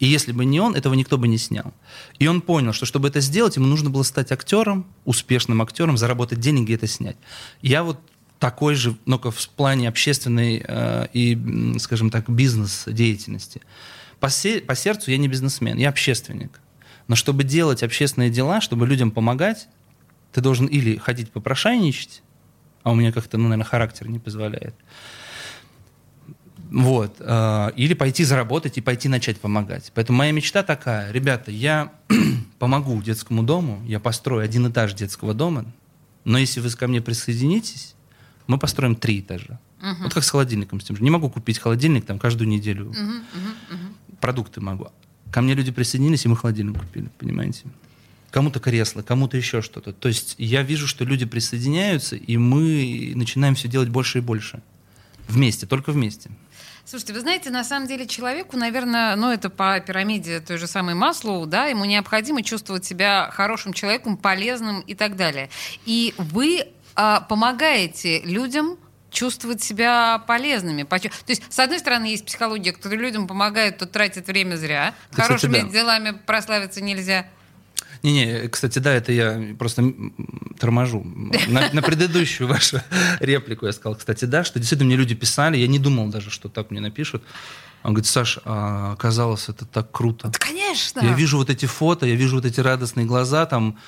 И если бы не он, этого никто бы не снял. И он понял, что чтобы это сделать, ему нужно было стать актером, успешным актером, заработать деньги и это снять. Я вот такой же, но в плане общественной э, и, скажем так, бизнес-деятельности. По, се- по сердцу я не бизнесмен, я общественник. Но чтобы делать общественные дела, чтобы людям помогать, ты должен или ходить попрошайничать, а у меня как-то, ну, наверное, характер не позволяет. Вот. э, Или пойти заработать и пойти начать помогать. Поэтому моя мечта такая. Ребята, я (clears throat) помогу детскому дому, я построю один этаж детского дома, но если вы ко мне присоединитесь, мы построим три этажа. Вот как с холодильником. с тем же. Не могу купить холодильник там каждую неделю. Продукты могу. Ко мне люди присоединились, и мы холодильник купили, понимаете? кому-то кресло, кому-то еще что-то. То есть я вижу, что люди присоединяются, и мы начинаем все делать больше и больше. Вместе, только вместе. Слушайте, вы знаете, на самом деле человеку, наверное, ну это по пирамиде той же самой Маслоу, да, ему необходимо чувствовать себя хорошим человеком, полезным и так далее. И вы а, помогаете людям чувствовать себя полезными. То есть, с одной стороны, есть психология, которая людям помогает, тут тратит время зря. Кстати, Хорошими да. делами прославиться нельзя. Не-не, кстати, да, это я просто торможу. На, на предыдущую вашу реплику я сказал, кстати, да, что действительно мне люди писали, я не думал даже, что так мне напишут. Он говорит, Саш, а, оказалось, это так круто. Да, конечно. Я вижу вот эти фото, я вижу вот эти радостные глаза, там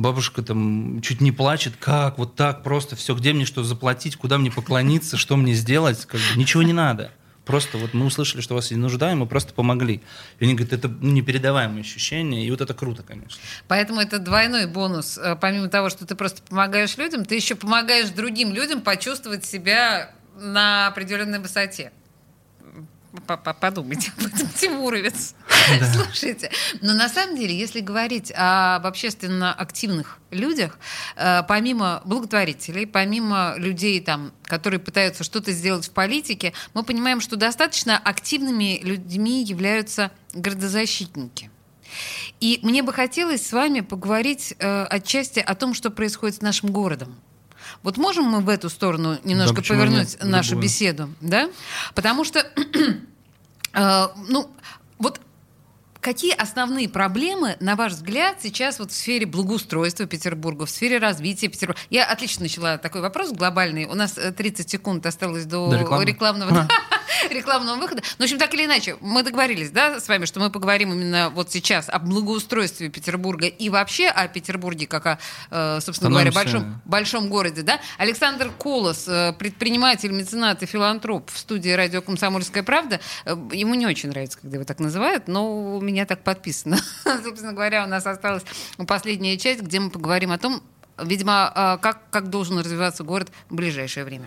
бабушка там чуть не плачет, как, вот так просто, все, где мне что заплатить, куда мне поклониться, что мне сделать, как бы, ничего не надо. Просто вот мы услышали, что вас есть нужда, и мы просто помогли. И они говорят, это непередаваемое ощущение, и вот это круто, конечно. Поэтому это двойной бонус. Э, Помимо того, что ты просто помогаешь людям, ты еще помогаешь другим людям почувствовать себя на определенной высоте. Подумайте об этом, (laughs) Тимуровец. Слушайте, но на самом деле, если говорить об общественно активных людях, э, помимо благотворителей, помимо людей, там, которые пытаются что-то сделать в политике, мы понимаем, что достаточно активными людьми являются градозащитники. И мне бы хотелось с вами поговорить э, отчасти о том, что происходит с нашим городом. Вот можем мы в эту сторону немножко почему повернуть нет? нашу Любую. беседу, да? Потому что, (clears throat) э, ну, вот Какие основные проблемы, на ваш взгляд, сейчас вот в сфере благоустройства Петербурга, в сфере развития Петербурга? Я отлично начала такой вопрос глобальный. У нас э, 30 секунд осталось до, До рекламы? рекламного, (laughs) (laughs) рекламного выхода. Но, в общем, так или иначе, мы договорились, да, с вами, что мы поговорим именно вот сейчас о благоустройстве Петербурга и вообще о Петербурге как о, э, собственно говоря, Становимся- большом, большом городе, да? Александр Колос, э, предприниматель, меценат и филантроп в студии радио «Комсомольская правда». Э, Ему не очень нравится, когда его так называют, но у меня так подписано. (laughs) Собственно говоря, у нас осталась последняя часть, где мы поговорим о том, видимо, э, как, как должен развиваться город в ближайшее время.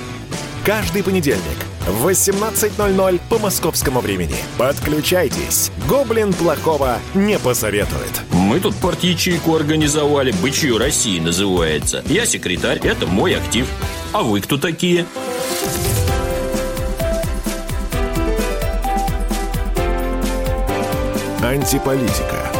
Каждый понедельник в 18.00 по московскому времени. Подключайтесь. Гоблин плохого не посоветует. Мы тут порт-ячейку организовали. Бычью России называется. Я секретарь, это мой актив. А вы кто такие? Антиполитика.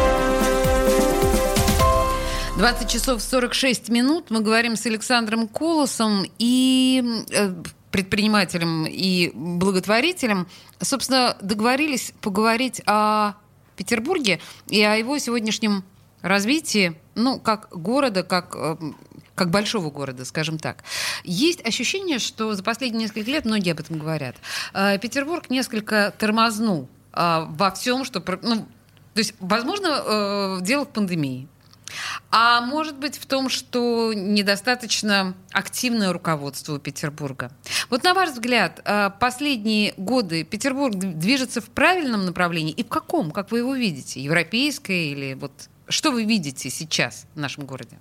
20 часов 46 минут. Мы говорим с Александром Колосом и э, предпринимателем и благотворителем. Собственно, договорились поговорить о Петербурге и о его сегодняшнем развитии, ну, как города, как, э, как большого города, скажем так. Есть ощущение, что за последние несколько лет, многие об этом говорят, э, Петербург несколько тормознул э, во всем, что... Ну, то есть, возможно, дело в пандемии. А может быть в том, что недостаточно активное руководство у Петербурга. Вот на ваш взгляд, э, последние годы Петербург движется в правильном направлении и в каком, как вы его видите? Европейское или вот что вы видите сейчас в нашем городе?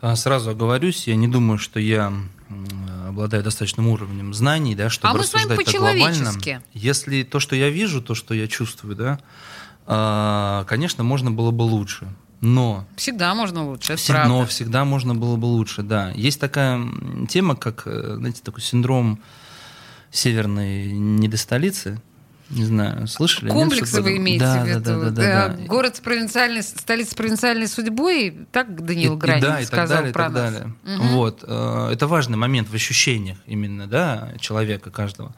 А, Сразу оговорюсь, я не думаю, что я обладаю достаточным уровнем знаний, да, чтобы А рассуждать так глобально. Если то, что я вижу, то, что я чувствую, да, а, конечно, можно было бы лучше. Но Всегда можно лучше, это. Но всегда можно было бы лучше, да. Есть такая тема, как, э, знаете, такой синдром северной недостолицы. Не знаю, слышали? нет, Комплексы что-то- вы имеете да, в виду? Да, да, да, да, да. Город с провинциальной, столица с провинциальной судьбой, так Даниил И- и Гранин да, и так сказал далее, и про так нас. далее. Мгм. Вот. э, Это важный момент в ощущениях именно, да, человека каждого.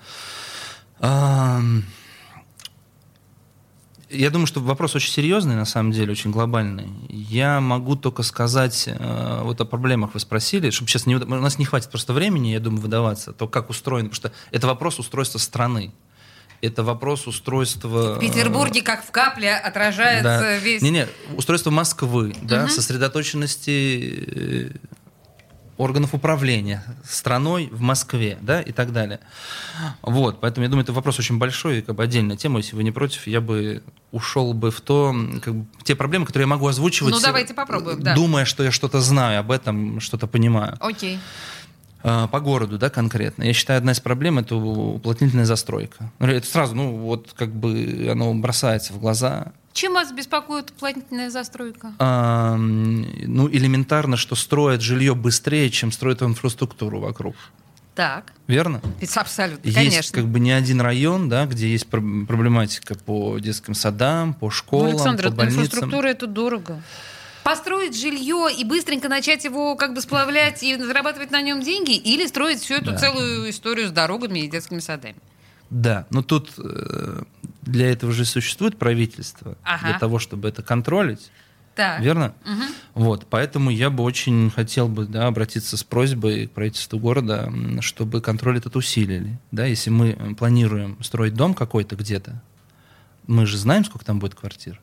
Я думаю, что вопрос очень серьезный, на самом деле, очень глобальный. Я могу только сказать, э, вот о проблемах вы спросили, чтобы сейчас не... У нас не хватит просто времени, я думаю, выдаваться, то, как устроено, потому что это вопрос устройства страны. Это вопрос устройства... В Петербурге, как в капле, отражается Да. весь... Не-не, устройство Москвы, да, Мгм. сосредоточенности э, органов управления страной в Москве, да, и так далее. Вот, поэтому я думаю, это вопрос очень большой, и как бы отдельная тема. Если вы не против, я бы ушел бы в то, как бы, те проблемы, которые я могу озвучивать. Ну, давайте попробуем, да. Думая, что я что-то знаю об этом, что-то понимаю. Окей. А, По городу, да, конкретно. Я считаю, одна из проблем это уплотнительная застройка. Ну, Это сразу, ну, вот как бы оно бросается в глаза. Чем вас беспокоит уплотнительная застройка? А, ну, элементарно, что строят жилье быстрее, чем строят инфраструктуру вокруг. Так. Верно? Ведь Абсолютно, Есть конечно. как бы не один район, да, где есть пр- проблематика по детским садам, по Ну, школам, Александр, по больницам. инфраструктура это дорого. Построить жилье и быстренько начать его как бы сплавлять и зарабатывать на нем деньги, или строить всю эту Да. целую историю с дорогами и детскими садами. Да, но тут э, для этого же существует правительство, Ага. для того, чтобы это контролить. Так. Верно? Мгм. Вот, поэтому я бы очень хотел бы да, обратиться с просьбой к правительству города, чтобы контроль этот усилили. Да, если мы м, планируем строить дом какой-то где-то, мы же знаем, сколько там будет квартир.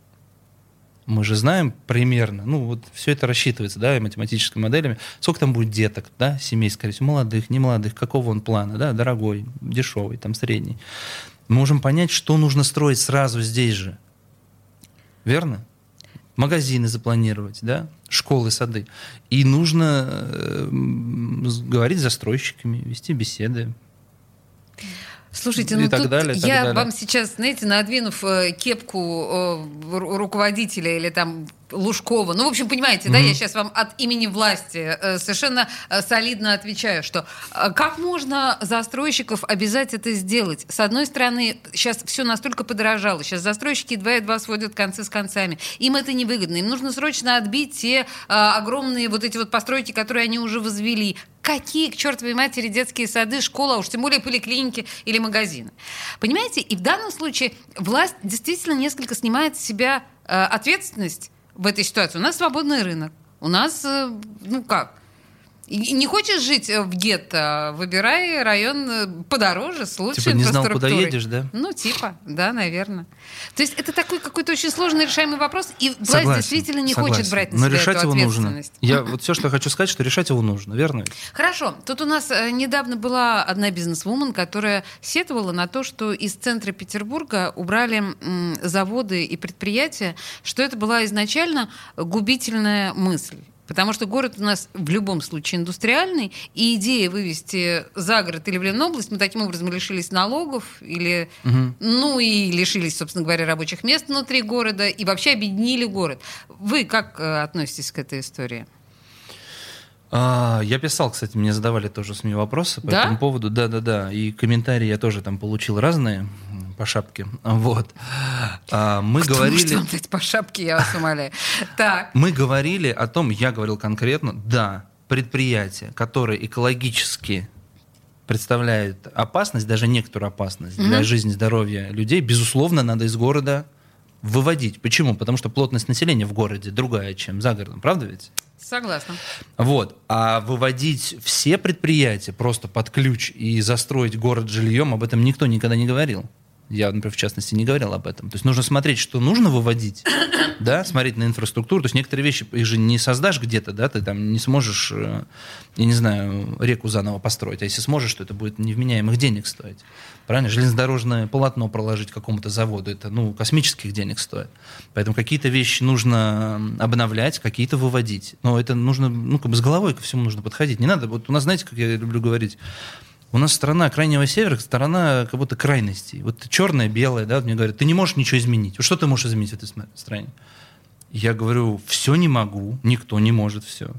Мы же знаем примерно, ну вот все это рассчитывается, да, и математическими моделями, сколько там будет деток, да, семей, скорее всего, молодых, не молодых, какого он плана, да, дорогой, дешевый, там средний. Можем понять, что нужно строить сразу здесь же. Верно? Магазины запланировать, да, школы, сады. И нужно э, говорить с застройщиками, вести беседы. Слушайте, И ну так тут далее, и так я далее. вам сейчас, знаете, надвинув э, кепку э, ру- руководителя или там Лужкова, ну, в общем, понимаете, да, Мгм. я сейчас вам от имени власти э, совершенно солидно отвечаю, что как можно застройщиков обязать это сделать? С одной стороны, сейчас все настолько подорожало, сейчас застройщики едва-едва сводят концы с концами. Им это невыгодно, им нужно срочно отбить те огромные вот эти вот постройки, которые они уже возвели. Какие, к чертовой матери, детские сады, школа, уж тем более поликлиники или магазины. Понимаете, и в данном случае власть действительно несколько снимает с себя э, ответственность в этой ситуации. У нас свободный рынок. У нас, э, ну как, не хочешь жить э, в гетто, выбирай район э, подороже, с лучшей Типа не знал, куда едешь, да? Ну, типа, да, наверное. То есть это такой какой-то очень сложно решаемый вопрос, и власть Согласен, действительно не согласен. хочет брать на Но себя решать эту его нужно. Я, (laughs) вот все, что я хочу сказать, что решать его нужно, верно? Хорошо. Тут у нас э, недавно была одна бизнесвумен, которая сетовала на то, что из центра Петербурга убрали заводы и предприятия, что это была изначально губительная мысль. Потому что город у нас в любом случае индустриальный, и идея вывести за город или в Ленобласть, мы таким образом лишились налогов, или, Мгм. ну и лишились, собственно говоря, рабочих мест внутри города, и вообще объединили город. Вы как э, относитесь к этой истории? А, я писал, кстати, мне задавали тоже СМИ вопросы по Да? этому поводу. Да, да, да. И комментарии я тоже там получил разные по шапке. Вот. А, мы Кто говорили. может дать по шапке, я вас умоляю. Так. Мы говорили о том, я говорил конкретно, да, предприятия, которые экологически представляют опасность, даже некоторую опасность для жизни, здоровья людей, безусловно, надо из города выводить. Почему? Потому что плотность населения в городе другая, чем за городом. Правда ведь? Согласна. Вот. А выводить все предприятия просто под ключ и застроить город жильем, об этом никто никогда не говорил. Я, например, в частности, не говорил об этом. То есть нужно смотреть, что нужно выводить, (coughs) да, смотреть на инфраструктуру. То есть некоторые вещи, их же не создашь где-то, да, ты там не сможешь, э, я не знаю, реку заново построить. А если сможешь, то это будет невменяемых денег стоить. Правильно? Железнодорожное полотно проложить какому-то заводу, это, ну, космических денег стоит. Поэтому какие-то вещи нужно обновлять, какие-то выводить. Но это нужно, ну, как бы с головой ко всему нужно подходить. Не надо, вот у нас, знаете, как я люблю говорить, у нас страна крайнего севера, страна как будто крайностей. Вот черное, белое, да, мне говорят, ты не можешь ничего изменить. Что ты можешь изменить в этой стране? Я говорю, все не могу, никто не может все.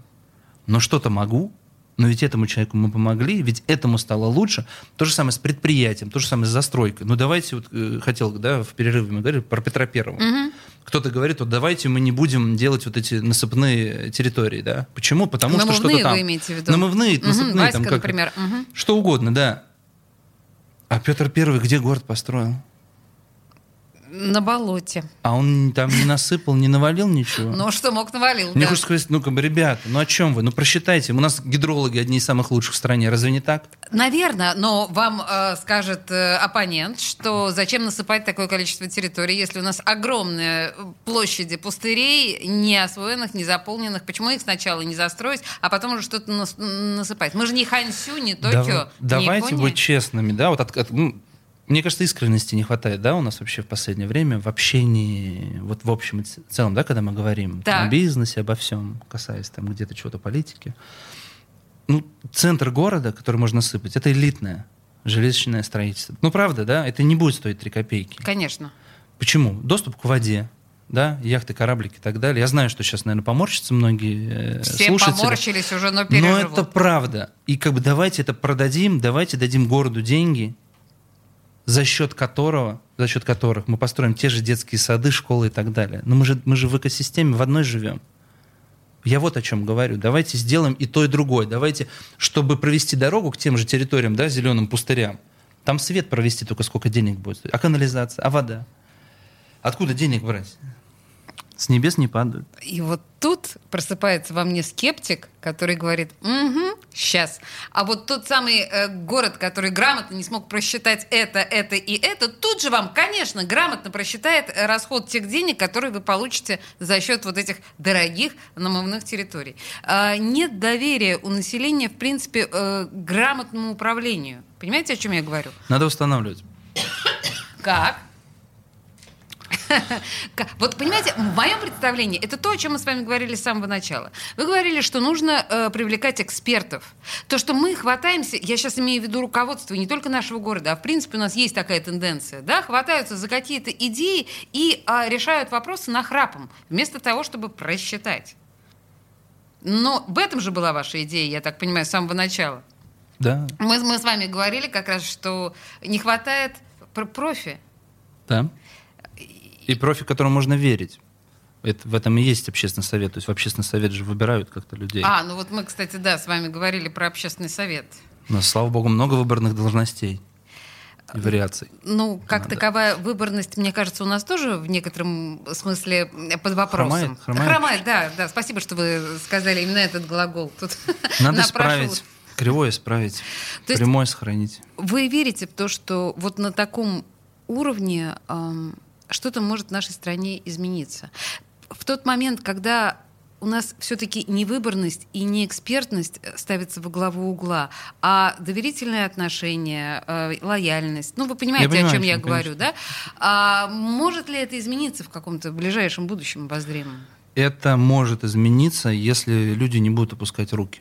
Но что-то могу, Но ведь этому человеку мы помогли, ведь этому стало лучше. То же самое с предприятием, то же самое с застройкой. Ну давайте, вот э, хотел, да, в перерыве мы говорили про Петра Первого. Мгм. Кто-то говорит, вот давайте мы не будем делать вот эти насыпные территории, да. Почему? Потому что Намывные что-то там. вы имеете в виду? Намывные, Мгм, насыпные, Васька, там как- например. Мгм. Что угодно, да. А Петр Первый где город построил? На болоте. А он там не насыпал, не навалил ничего? Ну, что мог навалил, Мне да. хочется сказать, ну, как бы, ребята, ну о чем вы? Ну, просчитайте. У нас гидрологи одни из самых лучших в стране. Разве не так? Наверное, но вам э, скажет э, оппонент, что зачем насыпать такое количество территорий, если у нас огромные площади пустырей, не освоенных, не заполненных. Почему их сначала не застроить, а потом уже что-то нас- насыпать? Мы же не Хансю, не Токио, не Давайте Япония. быть честными, да, вот от- от- ну, мне кажется, искренности не хватает, да, у нас вообще в последнее время в общении, вот в общем и целом, да, когда мы говорим Да. о бизнесе, обо всем, касаясь там где-то чего-то политики. Ну, центр города, который можно сыпать, это элитное железочное строительство. Ну, правда, да, это не будет стоить 3 копейки. Конечно. Почему? Доступ к воде, да, яхты, кораблики и так далее. Я знаю, что сейчас, наверное, поморщатся многие э, Все слушатели. поморщились уже, но Но переживут. это правда. И как бы давайте это продадим, давайте дадим городу деньги, за счет которого, за счет которых мы построим те же детские сады, школы и так далее. Но мы же, мы же в экосистеме в одной живем. Я вот о чем говорю. Давайте сделаем и то, и другое. Давайте, чтобы провести дорогу к тем же территориям, да, зеленым пустырям, там свет провести только сколько денег будет. А канализация, а вода? Откуда денег брать? С небес не падают. И вот тут просыпается во мне скептик, который говорит, угу, сейчас. А вот тот самый э, город, который грамотно не смог просчитать это, это и это, тут же вам, конечно, грамотно просчитает э, расход тех денег, которые вы получите за счет вот этих дорогих намывных территорий. А, нет доверия у населения, в принципе, э, грамотному управлению. Понимаете, о чем я говорю? Надо восстанавливать. Как? (laughs) Вот понимаете, в моем представлении это то, о чем мы с вами говорили с самого начала. Вы говорили, что нужно э, привлекать экспертов. То, что мы хватаемся, я сейчас имею в виду руководство не только нашего города, а в принципе у нас есть такая тенденция, да, хватаются за какие-то идеи и а, решают вопросы нахрапом, вместо того, чтобы просчитать. Но в этом же была ваша идея, я так понимаю, с самого начала. Да, Мы, мы с вами говорили как раз, что не хватает пр- профи. Да. И профи, которому можно верить. Это, в этом и есть общественный совет. То есть в общественный совет же выбирают как-то людей. А, ну вот мы, кстати, да, с вами говорили про общественный совет. Нас, слава богу, много выборных должностей и вариаций. Ну, как Надо. таковая выборность, мне кажется, у нас тоже в некотором смысле под вопросом. Хромает? Хромает? да, да. Спасибо, что вы сказали именно этот глагол. Тут (laughs) Надо исправить. Кривое исправить. То Прямое сохранить. Вы верите в то, что вот на таком уровне ам, что-то может в нашей стране измениться? В тот момент, когда у нас все-таки не выборность и не экспертность э, ставится во главу угла, а доверительные отношения, э, лояльность. Ну, вы понимаете, Я понимаю, о чем я чем, говорю, да? А может ли это измениться в каком-то ближайшем будущем обозримом? Это может измениться, если люди не будут опускать руки.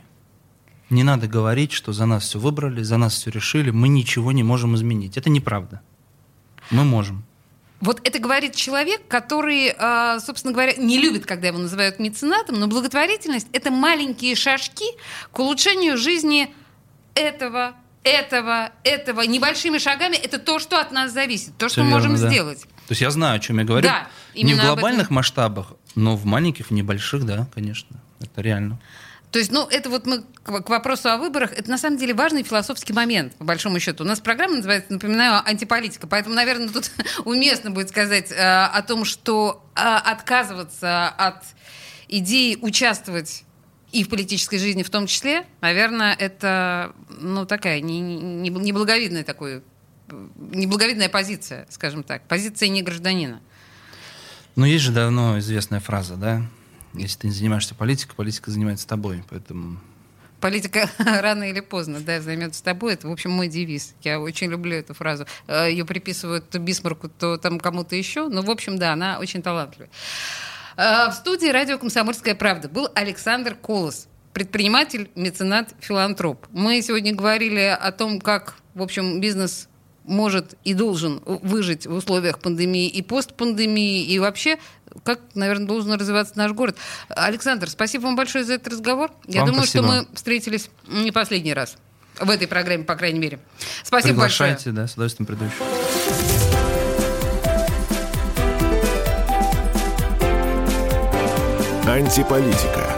Не надо говорить, что за нас все выбрали, за нас все решили, мы ничего не можем изменить. Это неправда. Мы можем. Вот это говорит человек, который, а, собственно говоря, не любит, когда его называют меценатом, но благотворительность — это маленькие шажки к улучшению жизни этого, этого, этого. Небольшими шагами — это то, что от нас зависит, то, что Всё мы можем верно, да. сделать. То есть я знаю, о чем я говорю. Да, не в глобальных масштабах, но в маленьких, в небольших, да, конечно. Это реально. То есть, ну, это вот мы к, вопросу о выборах, это на самом деле важный философский момент, по большому счету. У нас программа называется, напоминаю, антиполитика, поэтому, наверное, тут (laughs) уместно будет сказать э, о том, что э, отказываться от идеи участвовать и в политической жизни в том числе, наверное, это, ну, такая не- не- неблаговидная такой, неблаговидная позиция, скажем так, позиция не гражданина. Но есть же давно известная фраза, да? Если ты не занимаешься политикой, политика занимается тобой. Поэтому Политика (laughs) рано или поздно, да, займется тобой. Это, в общем, мой девиз. Я очень люблю эту фразу. Э, Ее приписывают то Бисмарку, то там кому-то еще. Но, в общем, да, она очень талантливая. Э, В студии радио «Комсомольская правда» был Александр Колос, предприниматель, меценат, филантроп. Мы сегодня говорили о том, как, в общем, бизнес может и должен выжить в условиях пандемии и постпандемии, и вообще как, наверное, должен развиваться наш город. Александр, спасибо вам большое за этот разговор. Я Вам думаю, спасибо. что мы встретились не последний раз. В этой программе, по крайней мере. Спасибо большое. Приглашайте, да, с удовольствием приду еще. Антиполитика.